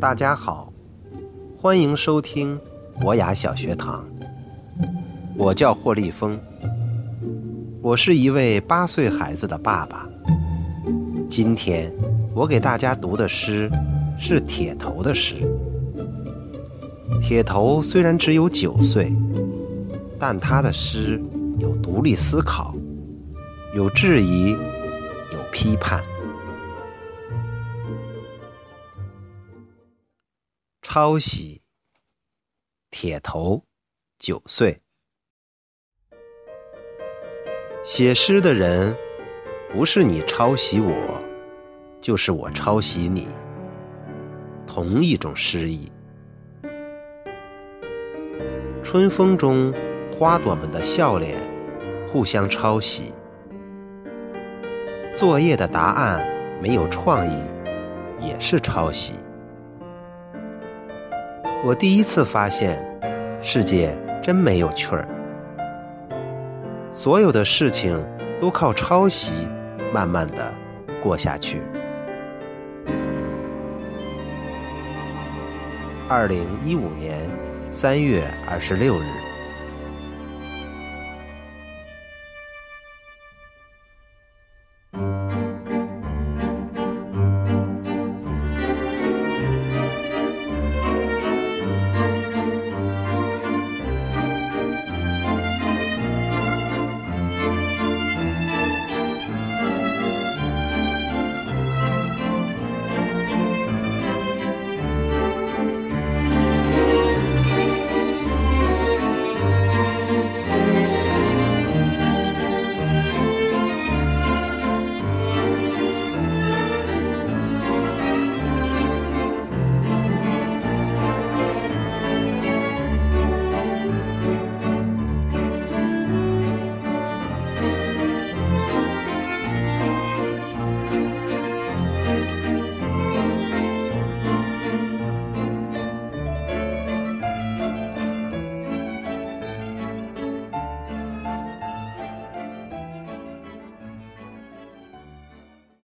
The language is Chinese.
大家好，欢迎收听博雅小学堂。我叫霍立峰，我是一位八岁孩子的爸爸。今天我给大家读的诗是铁头的诗。铁头虽然只有九岁，但他的诗有独立思考，有质疑，有批判。抄袭，铁头，九岁。写诗的人，不是你抄袭我，就是我抄袭你，同一种诗意。春风中，花朵们的笑脸互相抄袭。作业的答案没有创意，也是抄袭。我第一次发现，世界真没有趣儿。所有的事情都靠抄袭，慢慢的过下去。二零一五年三月二十六日。